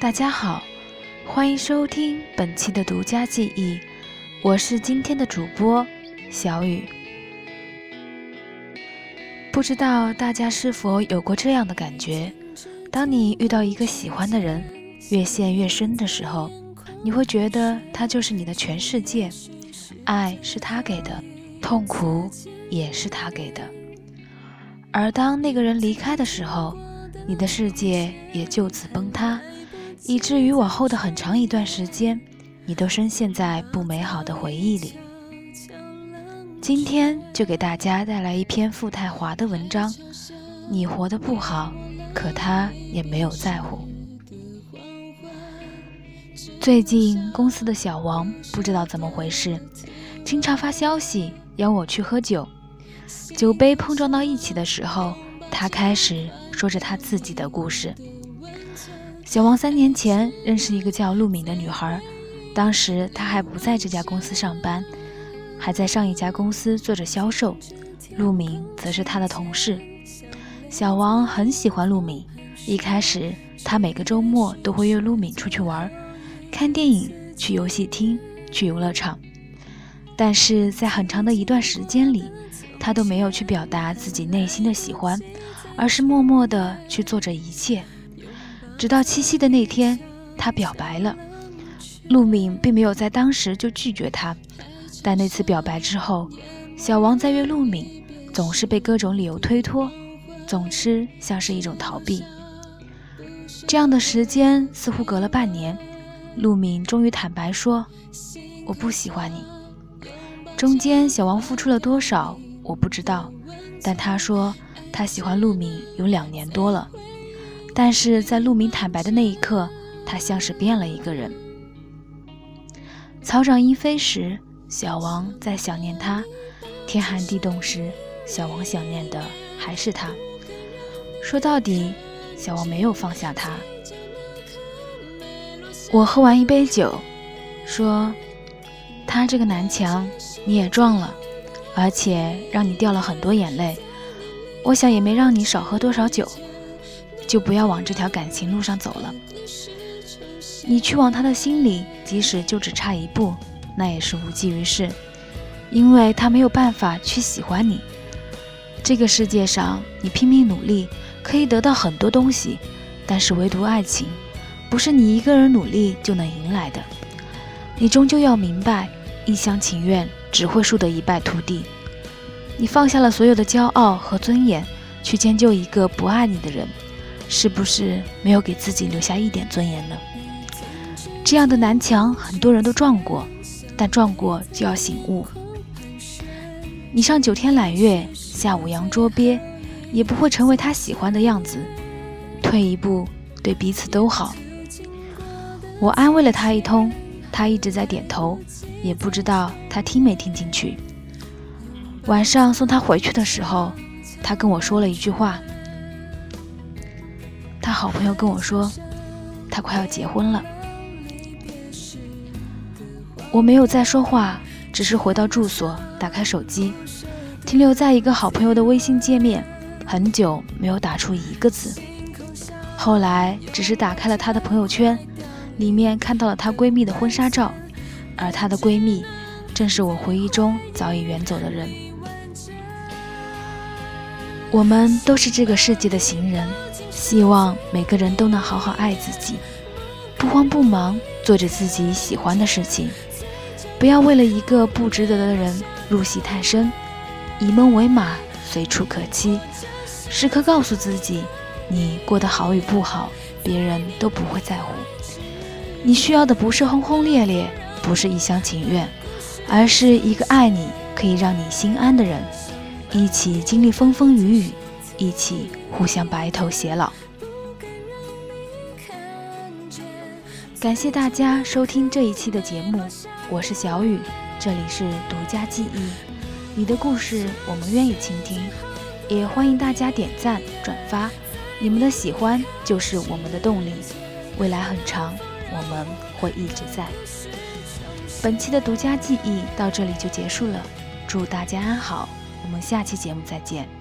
大家好，欢迎收听本期的独家记忆，我是今天的主播小雨。不知道大家是否有过这样的感觉？当你遇到一个喜欢的人，越陷越深的时候，你会觉得他就是你的全世界，爱是他给的，痛苦也是他给的。而当那个人离开的时候，你的世界也就此崩塌。以至于往后的很长一段时间，你都深陷在不美好的回忆里。今天就给大家带来一篇傅太华的文章：你活得不好，可他也没有在乎。最近公司的小王不知道怎么回事，经常发消息邀我去喝酒。酒杯碰撞到一起的时候，他开始说着他自己的故事。小王三年前认识一个叫陆敏的女孩，当时他还不在这家公司上班，还在上一家公司做着销售。陆敏则是他的同事。小王很喜欢陆敏，一开始他每个周末都会约陆敏出去玩，看电影、去游戏厅、去游乐场。但是在很长的一段时间里，他都没有去表达自己内心的喜欢，而是默默地去做着一切。直到七夕的那天，他表白了。陆敏并没有在当时就拒绝他，但那次表白之后，小王在约陆敏，总是被各种理由推脱，总之像是一种逃避。这样的时间似乎隔了半年，陆敏终于坦白说：“我不喜欢你。”中间小王付出了多少，我不知道，但他说他喜欢陆敏有两年多了。但是在陆明坦白的那一刻，他像是变了一个人。草长莺飞时，小王在想念他；天寒地冻时，小王想念的还是他。说到底，小王没有放下他。我喝完一杯酒，说：“他这个南墙你也撞了，而且让你掉了很多眼泪。我想也没让你少喝多少酒。”就不要往这条感情路上走了。你去往他的心里，即使就只差一步，那也是无济于事，因为他没有办法去喜欢你。这个世界上，你拼命努力可以得到很多东西，但是唯独爱情，不是你一个人努力就能赢来的。你终究要明白，一厢情愿只会输得一败涂地。你放下了所有的骄傲和尊严，去迁就一个不爱你的人。是不是没有给自己留下一点尊严呢？这样的南墙，很多人都撞过，但撞过就要醒悟。你上九天揽月，下五洋捉鳖，也不会成为他喜欢的样子。退一步，对彼此都好。我安慰了他一通，他一直在点头，也不知道他听没听进去。晚上送他回去的时候，他跟我说了一句话。他好朋友跟我说，他快要结婚了。我没有再说话，只是回到住所，打开手机，停留在一个好朋友的微信界面，很久没有打出一个字。后来只是打开了她的朋友圈，里面看到了她闺蜜的婚纱照，而她的闺蜜正是我回忆中早已远走的人。我们都是这个世界的行人。希望每个人都能好好爱自己，不慌不忙做着自己喜欢的事情，不要为了一个不值得的人入戏太深，以梦为马，随处可栖。时刻告诉自己，你过得好与不好，别人都不会在乎。你需要的不是轰轰烈烈，不是一厢情愿，而是一个爱你、可以让你心安的人，一起经历风风雨雨。一起互相白头偕老。感谢大家收听这一期的节目，我是小雨，这里是独家记忆，你的故事我们愿意倾听，也欢迎大家点赞转发，你们的喜欢就是我们的动力，未来很长，我们会一直在。本期的独家记忆到这里就结束了，祝大家安好，我们下期节目再见。